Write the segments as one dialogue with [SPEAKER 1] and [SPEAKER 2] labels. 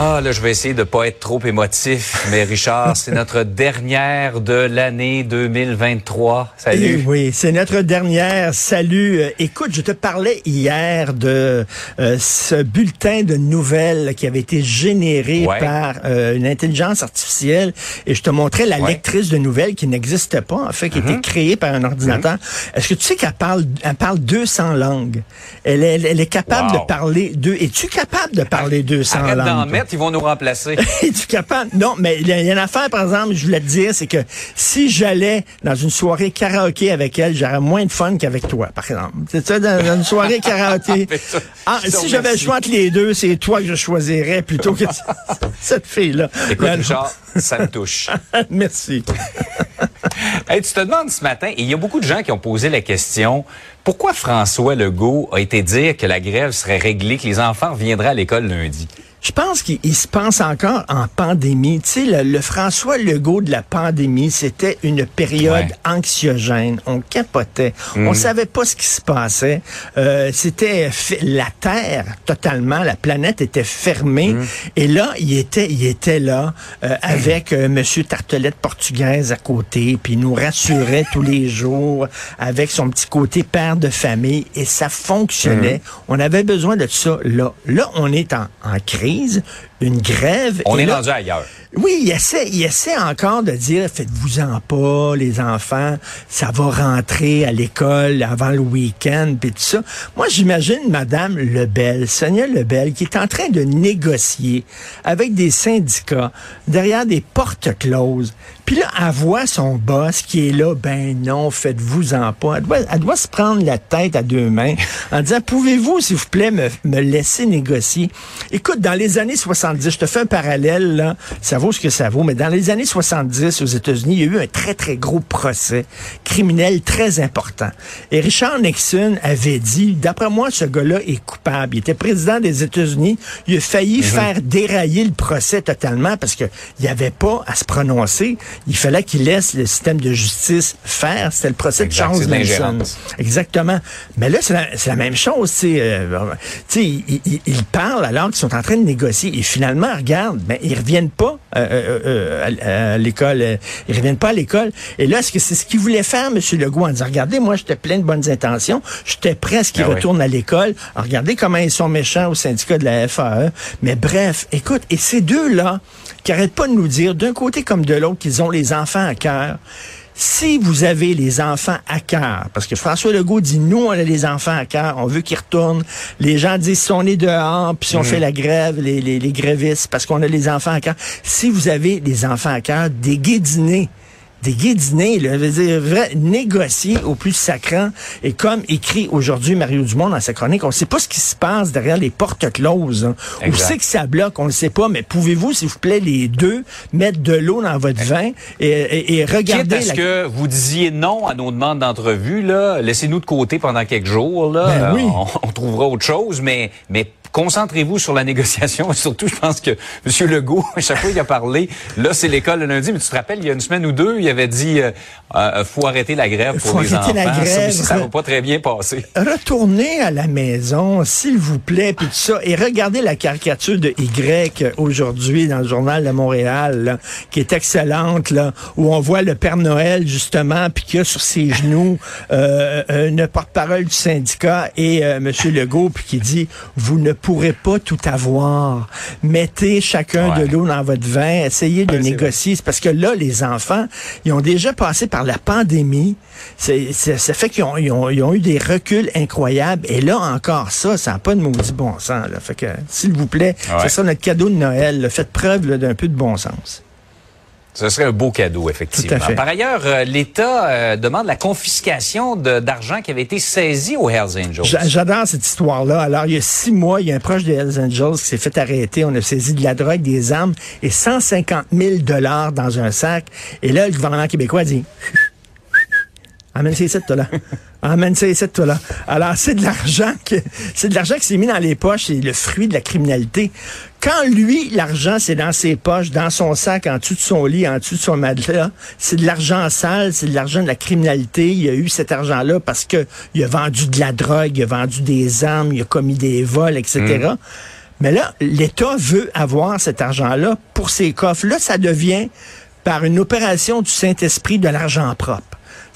[SPEAKER 1] Ah, là, je vais essayer de pas être trop émotif, mais Richard, c'est notre dernière de l'année 2023. Salut.
[SPEAKER 2] Eh oui, c'est notre dernière. Salut. Euh, écoute, je te parlais hier de euh, ce bulletin de nouvelles qui avait été généré
[SPEAKER 1] Ouais.
[SPEAKER 2] par euh, une intelligence artificielle et je te montrais la
[SPEAKER 1] Ouais.
[SPEAKER 2] lectrice de nouvelles qui n'existait pas, en fait, qui
[SPEAKER 1] Mm-hmm.
[SPEAKER 2] était créée par un ordinateur. Est-ce que tu sais qu'elle parle, elle parle 200 langues? Elle est, elle est capable
[SPEAKER 1] Wow.
[SPEAKER 2] de parler deux. Es-tu capable de parler 200
[SPEAKER 1] Arrête
[SPEAKER 2] langues?
[SPEAKER 1] Ils vont nous remplacer.
[SPEAKER 2] Es-tu capable? Non, mais il y y a une affaire, par exemple, je voulais te dire, c'est que si j'allais dans une soirée karaoké avec elle, j'aurais moins de fun qu'avec toi, par exemple. C'est ça, dans, dans une soirée karaoké.
[SPEAKER 1] Ça,
[SPEAKER 2] Ah,
[SPEAKER 1] te
[SPEAKER 2] si j'avais le choix entre les deux, c'est toi que je choisirais plutôt que cette fille-là.
[SPEAKER 1] Écoute. Richard, ça me touche.
[SPEAKER 2] Merci.
[SPEAKER 1] Hey, tu te demandes ce matin, et il y a beaucoup de gens qui ont posé la question, pourquoi François Legault a été dire que la grève serait réglée, que les enfants reviendraient à l'école lundi?
[SPEAKER 2] Je pense qu'il il se pense encore en pandémie. Tu sais, le, le François Legault de la pandémie, c'était une période
[SPEAKER 1] Ouais.
[SPEAKER 2] anxiogène. On capotait. On savait pas ce qui se passait. Euh, c'était la Terre totalement, la planète était fermée. Et là, il était, il était là euh, avec euh, Monsieur Tartelette portugaise à côté, puis il nous rassurait tous les jours avec son petit côté père de famille. Et ça fonctionnait. On avait besoin de ça là. Là, on est en, en crise, une grève.
[SPEAKER 1] On est
[SPEAKER 2] là-
[SPEAKER 1] rendu ailleurs.
[SPEAKER 2] Oui, il essaie, il essaie encore de dire, faites-vous-en pas, les enfants, ça va rentrer à l'école avant le week-end, puis tout ça. Moi, j'imagine Madame Lebel, Sonia Lebel, qui est en train de négocier avec des syndicats derrière des portes closes. Puis là, elle voit son boss qui est là, ben non, faites-vous-en pas. Elle doit, elle doit se prendre la tête à deux mains en disant, pouvez-vous, s'il vous plaît, me, me laisser négocier? Écoute, dans les années 70, je te fais un parallèle, là, vaut ce que ça vaut, mais dans les années 70, aux États-Unis, il y a eu un très, très gros procès criminel très important. Et Richard Nixon avait dit, d'après moi, ce gars-là est coupable. Il était président des États-Unis. Il a failli faire dérailler le procès totalement parce que il n'y avait pas à se prononcer. Il fallait qu'il laisse le système de justice faire. C'était le procès
[SPEAKER 1] Exact,
[SPEAKER 2] de Charles Manson. Exactement. Mais là, c'est la, la même chose. tu sais, euh, tu sais, ils, ils- ils parlent alors qu'ils sont en train de négocier. Et finalement, regarde, ben, ils reviennent pas à, à l'école. euh, ils reviennent pas à l'école. Et là, est-ce que c'est ce qu'il voulait faire, M. Legault, en disant, regardez, moi, j'étais plein de bonnes intentions. J'étais ce qu'ils
[SPEAKER 1] Ah oui.
[SPEAKER 2] retournent à l'école. Regardez comment ils sont méchants au syndicat de la FAE. Mais bref, écoute, et ces deux-là, qui arrêtent pas de nous dire, d'un côté comme de l'autre, qu'ils ont les enfants à cœur, si vous avez les enfants à cœur, parce que François Legault dit, nous, on a les enfants à cœur, on veut qu'ils retournent. Les gens disent, si on est dehors, puis si on fait la grève, les, les, les grévistes, parce qu'on a les enfants à cœur. Si vous avez les enfants à cœur, des guédinés, des guédinés, là, je veux dire, vrai, négocier au plus sacrant. Et comme écrit aujourd'hui Mario Dumont dans sa chronique, on ne sait pas ce qui se passe derrière les portes closes. hein.
[SPEAKER 1] Exact.
[SPEAKER 2] c'est que ça bloque, on ne sait pas, mais pouvez-vous, s'il vous plaît, les deux, mettre de l'eau dans votre vin et, et, et regarder
[SPEAKER 1] à ce
[SPEAKER 2] la...
[SPEAKER 1] que vous disiez non à nos demandes d'entrevue, là, laissez-nous de côté pendant quelques jours, là.
[SPEAKER 2] Ben oui.
[SPEAKER 1] On, on trouvera autre chose, mais, mais concentrez-vous sur la négociation. Et surtout, je pense que M. Legault, à chaque fois qu'il a parlé, là, c'est l'école le lundi, mais tu te rappelles, il y a une semaine ou deux, il avait dit, euh, euh, faut arrêter la grève pour
[SPEAKER 2] Faut
[SPEAKER 1] les enfants.
[SPEAKER 2] la
[SPEAKER 1] Ça
[SPEAKER 2] grève.
[SPEAKER 1] ça va pas très bien passer.
[SPEAKER 2] Retournez à la maison, s'il vous plaît, puis tout ça, et regardez la caricature de Y aujourd'hui dans le journal de Montréal, là, qui est excellente, là, où on voit le Père Noël justement, puis qu'il y a sur ses genoux euh, euh, une porte-parole du syndicat et euh, Monsieur Legault, puis qui dit vous ne pourrez pas tout avoir. Mettez chacun
[SPEAKER 1] Ouais.
[SPEAKER 2] de l'eau dans votre vin, essayez de
[SPEAKER 1] Ouais,
[SPEAKER 2] négocier. C'est parce que là, les enfants, ils ont déjà passé par la pandémie. C'est, ça fait qu'ils ont, ils ont- ils ont eu des reculs incroyables. Et là, encore ça, ça n'a pas de maudit bon sens. Là. Fait que, s'il vous plaît,
[SPEAKER 1] Ouais.
[SPEAKER 2] c'est ça notre cadeau de Noël. là. Faites preuve d'un peu de bon sens.
[SPEAKER 1] Ce serait un beau cadeau, effectivement.
[SPEAKER 2] Tout à fait.
[SPEAKER 1] Par ailleurs, euh, l'État euh, demande la confiscation d'argent qui avait été saisi aux Hells Angels.
[SPEAKER 2] J'a- J'adore cette histoire-là. Alors, il y a six mois, il y a un proche des Hells Angels qui s'est fait arrêter. On a saisi de la drogue, des armes et 150 000 dollars dans un sac. Et là, le gouvernement québécois dit... Amène ces sites, toi, là. Amène ces sites, toi, là. Alors, c'est de l'argent que, c'est de l'argent qui s'est mis dans les poches, c'est le fruit de la criminalité. Quand lui, l'argent, c'est dans ses poches, dans son sac, en dessous de son lit, en dessous de son matelas, c'est de l'argent sale, c'est de l'argent de la criminalité. Il a eu cet argent-là parce que il a vendu de la drogue, il a vendu des armes, il a commis des vols, etc. Mais là, l'État veut avoir cet argent-là pour ses coffres. Là, ça devient, par une opération du Saint-Esprit, de l'argent propre.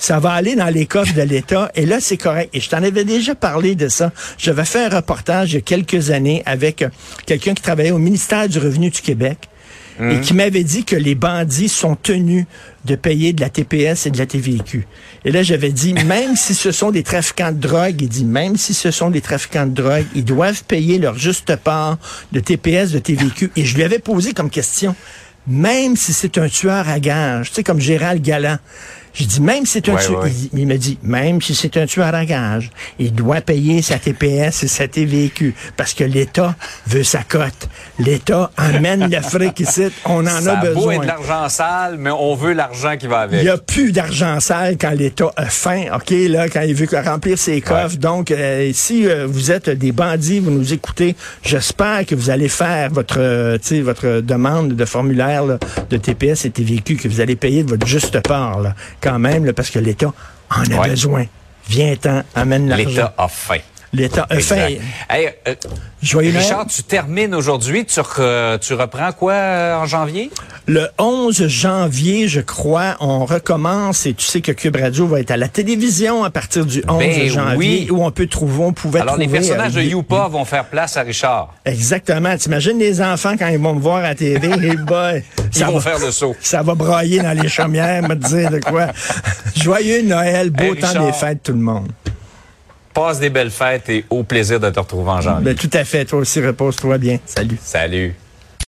[SPEAKER 2] Ça va aller dans les coffres de l'État et là, c'est correct. Et je t'en avais déjà parlé de ça. J'avais fait un reportage il y a quelques années avec euh, quelqu'un qui travaillait au ministère du Revenu du Québec et qui m'avait dit que les bandits sont tenus de payer de la TPS et de la TVQ. Et là, j'avais dit, même si ce sont des trafiquants de drogue, il dit, même si ce sont des trafiquants de drogue, ils doivent payer leur juste part de TPS, de TVQ. Et je lui avais posé comme question, même si c'est un tueur à gage, tu sais, comme Gérald Galland, j'ai dit, même si c'est un
[SPEAKER 1] Ouais,
[SPEAKER 2] tueur,
[SPEAKER 1] ouais.
[SPEAKER 2] il, il me dit, même si c'est un tueur à gage, il doit payer sa TPS et sa TVQ parce que l'État veut sa cote. L'État amène l'Afrique ici, on en
[SPEAKER 1] Ça
[SPEAKER 2] a
[SPEAKER 1] a beau
[SPEAKER 2] besoin.
[SPEAKER 1] être de l'argent sale, mais on veut l'argent qui va
[SPEAKER 2] Il
[SPEAKER 1] avec.
[SPEAKER 2] n'y a plus d'argent sale quand l'État a faim, OK, là, quand il veut remplir ses coffres. Donc, euh, si euh, vous êtes des bandits, vous nous écoutez, j'espère que vous allez faire votre, euh, tu sais, votre demande de formulaire là, de TPS et TVQ, que vous allez payer de votre juste part, là, quand même, là, parce que l'État en a
[SPEAKER 1] Ouais.
[SPEAKER 2] besoin. Viens-t'en, amène l'argent.
[SPEAKER 1] L'État a faim.
[SPEAKER 2] L'État.
[SPEAKER 1] Exact. Hey, euh,
[SPEAKER 2] Joyeux
[SPEAKER 1] Richard,
[SPEAKER 2] Noël.
[SPEAKER 1] tu termines aujourd'hui. Tu, re- tu reprends quoi euh, en janvier?
[SPEAKER 2] Le 11 janvier, je crois, on recommence et tu sais que Cube Radio va être à la télévision à partir du 11
[SPEAKER 1] Ben
[SPEAKER 2] janvier
[SPEAKER 1] oui.
[SPEAKER 2] où on peut trouver, on pouvait
[SPEAKER 1] Alors, les
[SPEAKER 2] trouver,
[SPEAKER 1] personnages
[SPEAKER 2] euh,
[SPEAKER 1] de Youpa vont faire place à Richard.
[SPEAKER 2] Exactement. T'imagines les enfants quand ils vont me voir à la TV, et boy,
[SPEAKER 1] Ils
[SPEAKER 2] ça
[SPEAKER 1] vont
[SPEAKER 2] va,
[SPEAKER 1] faire le saut.
[SPEAKER 2] ça va brailler dans les chaumières, me dire de quoi. Joyeux Noël, beau
[SPEAKER 1] Hey,
[SPEAKER 2] temps
[SPEAKER 1] Richard.
[SPEAKER 2] des fêtes tout le monde.
[SPEAKER 1] Passe des belles fêtes et au plaisir de te retrouver en janvier.
[SPEAKER 2] Ben, tout à fait. Toi aussi, repose-toi bien. Salut.
[SPEAKER 1] Salut.